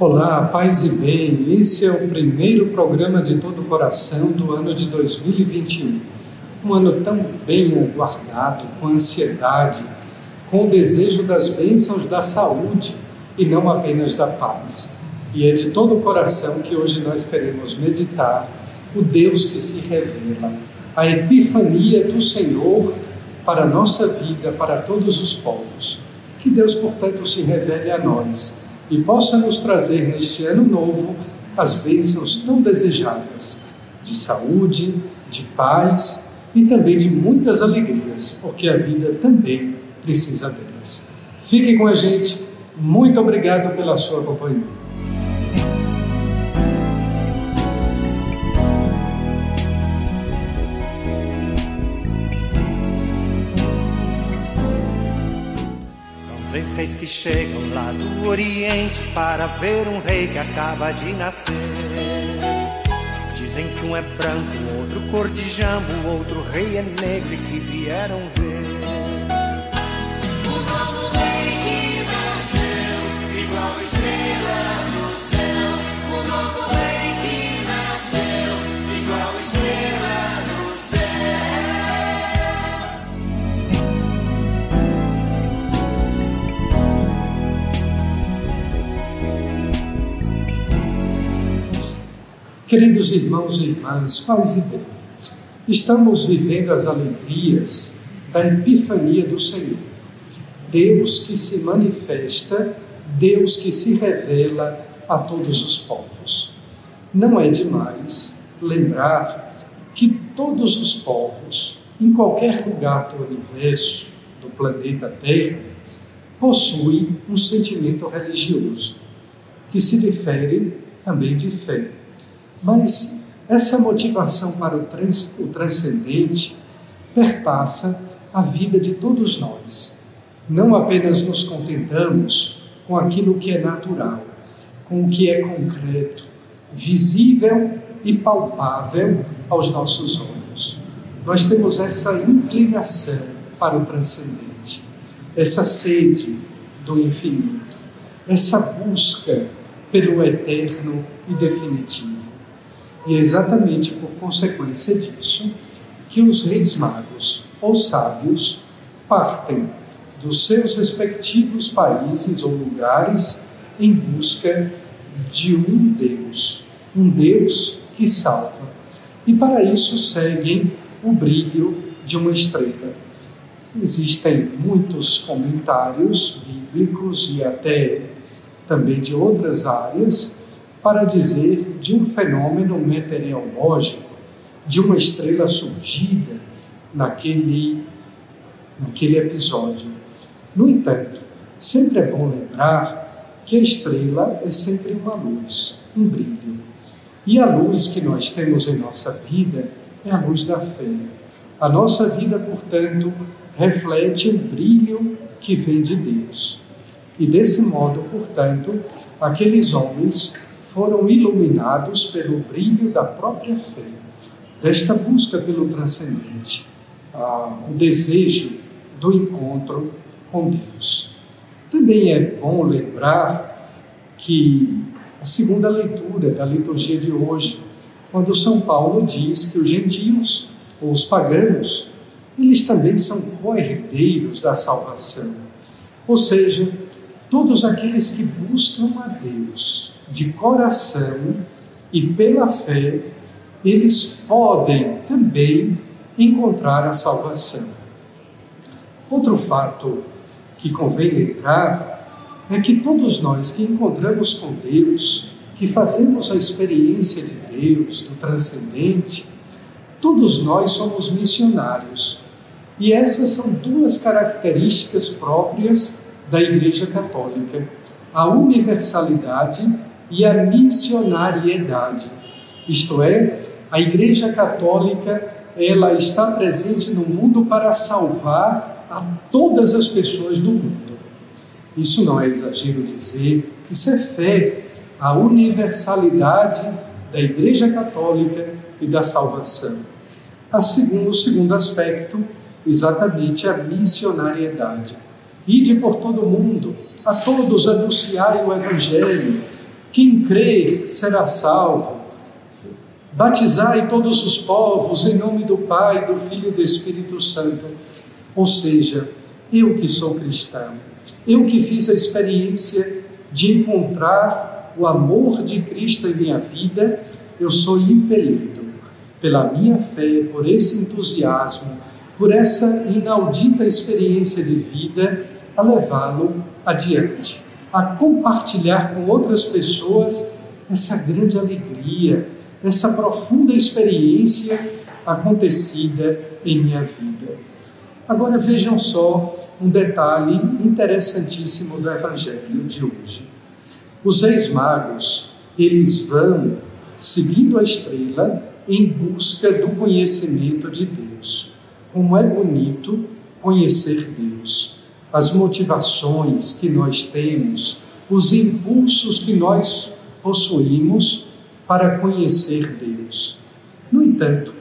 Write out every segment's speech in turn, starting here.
Olá, paz e bem. Esse é o primeiro programa de todo o coração do ano de 2021. Um ano tão bem aguardado, com ansiedade, com o desejo das bênçãos da saúde e não apenas da paz. E é de todo o coração que hoje nós queremos meditar o Deus que se revela, a epifania do Senhor para a nossa vida, para todos os povos. Que Deus, portanto, se revele a nós e possa nos trazer neste ano novo as bênçãos tão desejadas de saúde, de paz e também de muitas alegrias, porque a vida também precisa delas. Fique com a gente. Muito obrigado pela sua companhia. Reis que chegam lá do Oriente para ver um rei que acaba de nascer. Dizem que um é branco, outro cor de jambo, outro rei é negro e que vieram ver. Queridos irmãos e irmãs, paz e bem, estamos vivendo as alegrias da epifania do Senhor. Deus que se manifesta, Deus que se revela a todos os povos. Não é demais lembrar que todos os povos, em qualquer lugar do universo, do planeta Terra, possuem um sentimento religioso, que se difere também de fé mas essa motivação para o, trans, o transcendente perpassa a vida de todos nós. Não apenas nos contentamos com aquilo que é natural, com o que é concreto, visível e palpável aos nossos olhos. Nós temos essa inclinação para o transcendente, essa sede do infinito, essa busca pelo eterno e definitivo. E é exatamente por consequência disso que os reis magos ou sábios partem dos seus respectivos países ou lugares em busca de um Deus, um Deus que salva. E para isso seguem o brilho de uma estrela. Existem muitos comentários bíblicos e até também de outras áreas para dizer de um fenômeno meteorológico, de uma estrela surgida naquele, naquele episódio. No entanto, sempre é bom lembrar que a estrela é sempre uma luz, um brilho. E a luz que nós temos em nossa vida é a luz da fé. A nossa vida, portanto, reflete o brilho que vem de Deus. E desse modo, portanto, aqueles homens foram iluminados pelo brilho da própria fé, desta busca pelo transcendente, ah, o desejo do encontro com Deus. Também é bom lembrar que a segunda leitura da liturgia de hoje, quando São Paulo diz que os gentios, ou os pagãos, eles também são co-herdeiros da salvação. Ou seja, todos aqueles que buscam a Deus de coração e pela fé, eles podem também encontrar a salvação. Outro fato que convém lembrar é que todos nós que encontramos com Deus, que fazemos a experiência de Deus, do transcendente, todos nós somos missionários. E essas são duas características próprias da Igreja Católica: a universalidade e a missionariedade. Isto é, a Igreja Católica, ela está presente no mundo para salvar a todas as pessoas do mundo. Isso não é exagero dizer, isso é fé, a universalidade da Igreja Católica e da salvação. A segundo, o segundo aspecto, exatamente a missionariedade. Ide por todo o mundo, a todos anunciai o Evangelho. Quem crer será salvo. Batizai todos os povos em nome do Pai, do Filho e do Espírito Santo. Ou seja, eu que sou cristão, eu que fiz a experiência de encontrar o amor de Cristo em minha vida, eu sou impelido pela minha fé, por esse entusiasmo, por essa inaudita experiência de vida, a levá-lo adiante, a compartilhar com outras pessoas essa grande alegria, essa profunda experiência acontecida em minha vida. Agora vejam só um detalhe interessantíssimo do Evangelho de hoje. Os reis magos, eles vão seguindo a estrela em busca do conhecimento de Deus. Como é bonito conhecer Deus, as motivações que nós temos, os impulsos que nós possuímos para conhecer Deus. No entanto,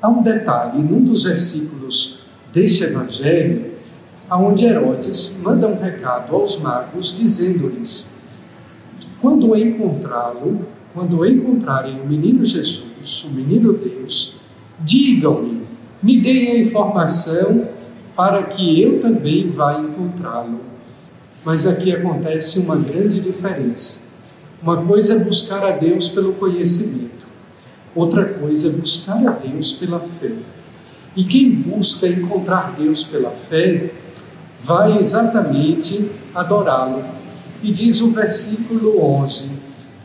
há um detalhe num dos versículos deste evangelho, aonde Herodes manda um recado aos magos dizendo-lhes: quando encontrá-lo, quando encontrarem o menino Jesus, o menino Deus, digam-me, me deem a informação para que eu também vá encontrá-lo. Mas aqui acontece uma grande diferença. Uma coisa é buscar a Deus pelo conhecimento, outra coisa é buscar a Deus pela fé. E quem busca encontrar Deus pela fé, vai exatamente adorá-lo. E diz o versículo 11: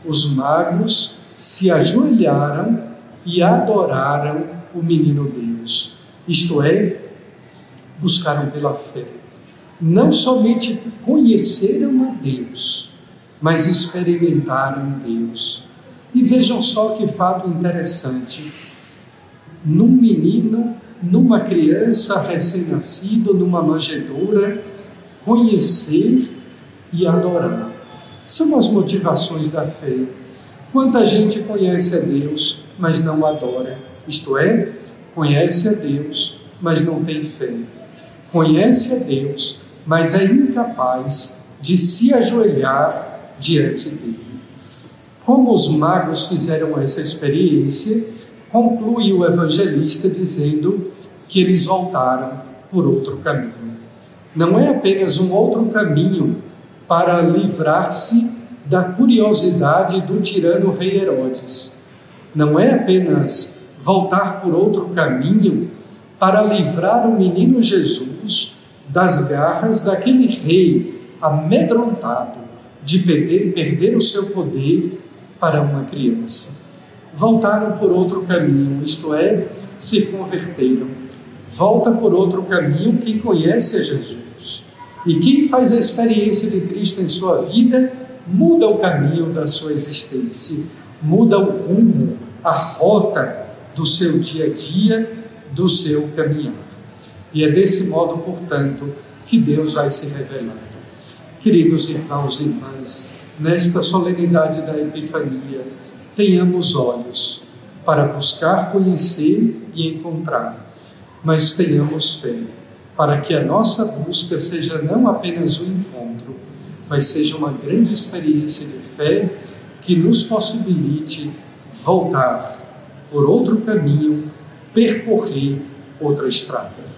os magos se ajoelharam e adoraram o menino Deus. Isto é, buscaram pela fé. Não somente conheceram a Deus, mas experimentaram Deus. E vejam só que fato interessante. Num menino, numa criança recém-nascido, numa manjedoura, conhecer e adorar são as motivações da fé. Quanta gente conhece a Deus, mas não adora, isto é, conhece a Deus, mas não tem fé. Conhece a Deus, mas é incapaz de se ajoelhar diante dele. Como os magos fizeram essa experiência, conclui o evangelista dizendo que eles voltaram por outro caminho. Não é apenas um outro caminho para livrar-se da curiosidade do tirano rei Herodes. Não é apenas voltar por outro caminho para livrar o menino Jesus das garras daquele rei amedrontado de perder, perder o seu poder para uma criança. Voltaram por outro caminho, isto é, se converteram. Volta por outro caminho quem conhece a Jesus e quem faz a experiência de Cristo em sua vida muda o caminho da sua existência, muda o rumo, a rota do seu dia a dia, do seu caminhar. E é desse modo, portanto, que Deus vai se revelando. Queridos irmãos e irmãs, nesta solenidade da Epifania, tenhamos olhos para buscar conhecer e encontrar, mas tenhamos fé para que a nossa busca seja não apenas um encontro, mas seja uma grande experiência de fé que nos possibilite voltar por outro caminho, percorrer outra estrada.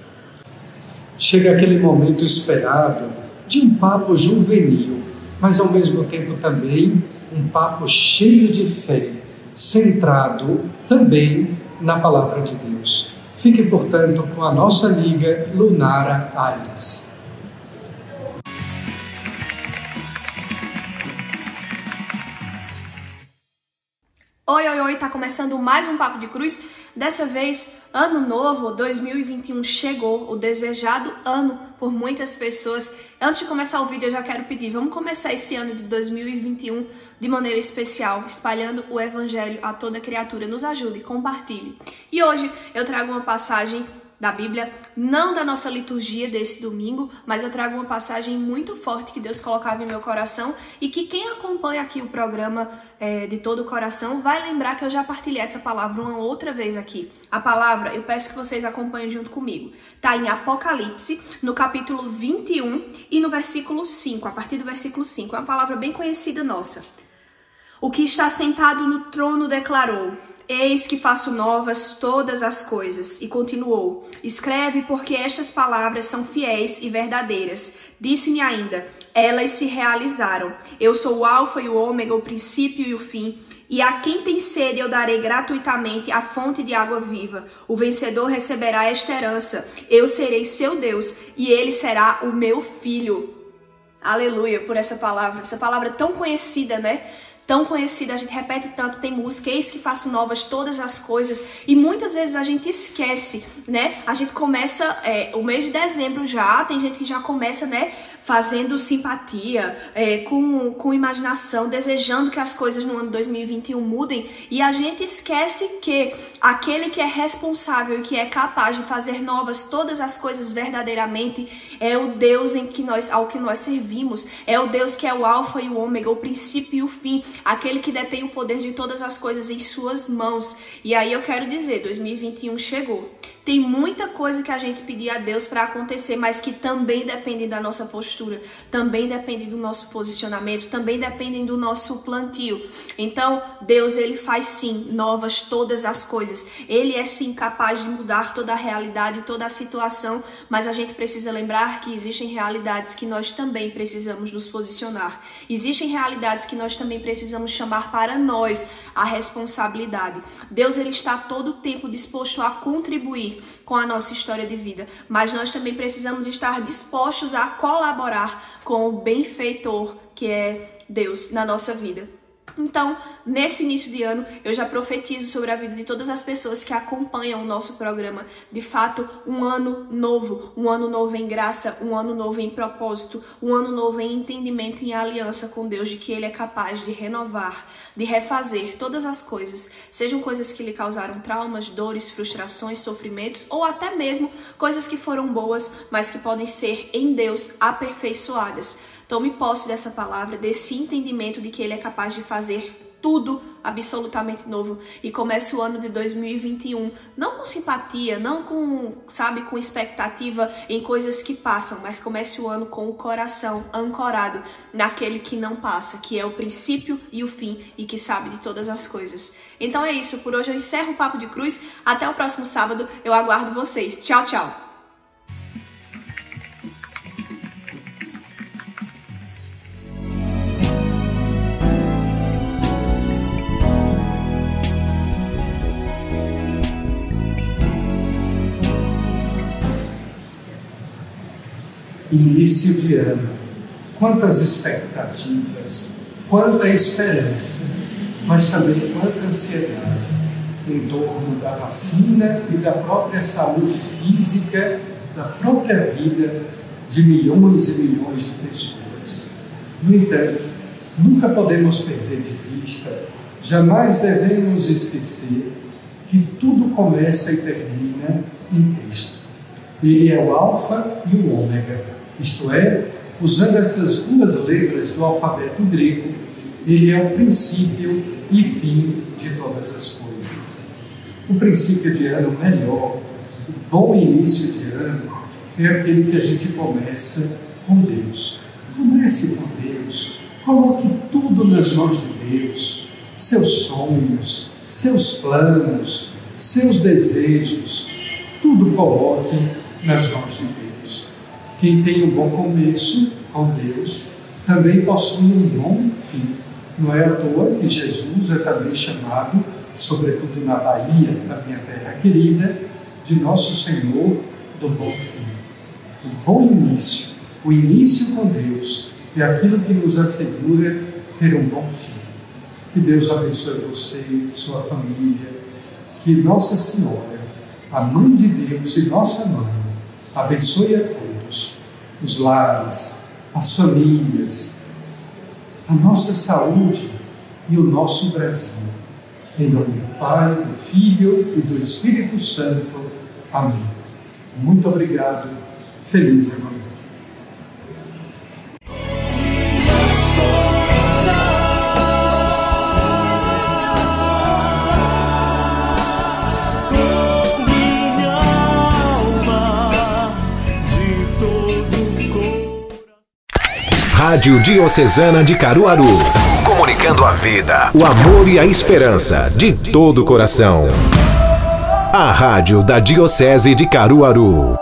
Chega aquele momento esperado de um papo juvenil, mas ao mesmo tempo também um papo cheio de fé, centrado também na palavra de Deus. Fique, portanto, com a nossa liga Lunara Aires. Oi, oi, oi, tá começando mais um Papo de Cruz. Dessa vez, ano novo, 2021 chegou, o desejado ano por muitas pessoas. Antes de começar o vídeo, eu já quero pedir, vamos começar esse ano de 2021 de maneira especial, espalhando o evangelho a toda criatura. Nos ajude, compartilhe. E hoje eu trago uma passagem da Bíblia, não da nossa liturgia desse domingo, mas eu trago uma passagem muito forte que Deus colocava em meu coração e que quem acompanha aqui o programa é, de todo o coração vai lembrar que eu já partilhei essa palavra uma outra vez aqui. A palavra, eu peço que vocês acompanhem junto comigo. Tá em Apocalipse, no capítulo 21 e no versículo 5, a partir do versículo 5. É uma palavra bem conhecida nossa. O que está sentado no trono declarou: Eis que faço novas todas as coisas. E continuou: Escreve, porque estas palavras são fiéis e verdadeiras. Disse-me ainda: Elas se realizaram. Eu sou o Alfa e o Ômega, o princípio e o fim. E a quem tem sede eu darei gratuitamente a fonte de água viva. O vencedor receberá esta herança. Eu serei seu Deus e ele será o meu filho. Aleluia por essa palavra, essa palavra tão conhecida, né? Tão conhecida, a gente repete tanto, tem música, eis que faço novas todas as coisas, e muitas vezes a gente esquece, né? A gente começa é, o mês de dezembro já, tem gente que já começa, né, fazendo simpatia, é, com, com imaginação, desejando que as coisas no ano 2021 mudem, e a gente esquece que aquele que é responsável e que é capaz de fazer novas todas as coisas verdadeiramente é o Deus em que nós, ao que nós servimos, é o Deus que é o alfa e o ômega, o princípio e o fim, aquele que detém o poder de todas as coisas em suas mãos. E aí eu quero dizer, 2021 chegou. Tem muita coisa que a gente pedir a Deus para acontecer, mas que também depende da nossa postura, também depende do nosso posicionamento, também dependem do nosso plantio. Então, Deus ele faz sim novas todas as coisas. Ele é sim capaz de mudar toda a realidade, toda a situação, mas a gente precisa lembrar que existem realidades que nós também precisamos nos posicionar. Existem realidades que nós também precisamos chamar para nós a responsabilidade. Deus ele está todo o tempo disposto a contribuir com a nossa história de vida, mas nós também precisamos estar dispostos a colaborar com o benfeitor que é Deus na nossa vida. Então, nesse início de ano, eu já profetizo sobre a vida de todas as pessoas que acompanham o nosso programa. De fato, um ano novo, um ano novo em graça, um ano novo em propósito, um ano novo em entendimento e em aliança com Deus de que Ele é capaz de renovar, de refazer todas as coisas, sejam coisas que lhe causaram traumas, dores, frustrações, sofrimentos ou até mesmo coisas que foram boas, mas que podem ser em Deus aperfeiçoadas. Tome posse dessa palavra, desse entendimento de que Ele é capaz de fazer tudo absolutamente novo e comece o ano de 2021 não com simpatia, não com, sabe, com expectativa em coisas que passam, mas comece o ano com o coração ancorado naquele que não passa, que é o princípio e o fim e que sabe de todas as coisas. Então é isso, por hoje eu encerro o papo de cruz. Até o próximo sábado, eu aguardo vocês. Tchau, tchau. Início de ano. Quantas expectativas, quanta esperança, mas também quanta ansiedade em torno da vacina e da própria saúde física, da própria vida de milhões e milhões de pessoas. No entanto, nunca podemos perder de vista, jamais devemos esquecer que tudo começa e termina em Cristo. Ele é o Alfa e o Ômega isto é, usando essas duas letras do alfabeto grego, ele é o princípio e fim de todas as coisas. O princípio de ano melhor, o bom início de ano, é aquele que a gente começa com Deus. Comece com Deus, coloque tudo nas mãos de Deus, seus sonhos, seus planos, seus desejos, tudo coloque nas mãos de Deus. Quem tem um bom começo com Deus também possui um bom fim. Não é à toa que Jesus é também chamado, sobretudo na Bahia, da minha terra querida, de Nosso Senhor do Bom Fim. O bom início, o início com Deus, é aquilo que nos assegura ter um bom fim. Que Deus abençoe você, sua família. Que Nossa Senhora, a Mãe de Deus e nossa mãe, abençoe a todos, os lares, as famílias, a nossa saúde e o nosso Brasil. Em nome do Pai, do Filho e do Espírito Santo. Amém. Muito obrigado. Feliz Natal. Rádio Diocesana de Caruaru. Comunicando a vida, o amor e a esperança de todo o coração. A Rádio da Diocese de Caruaru.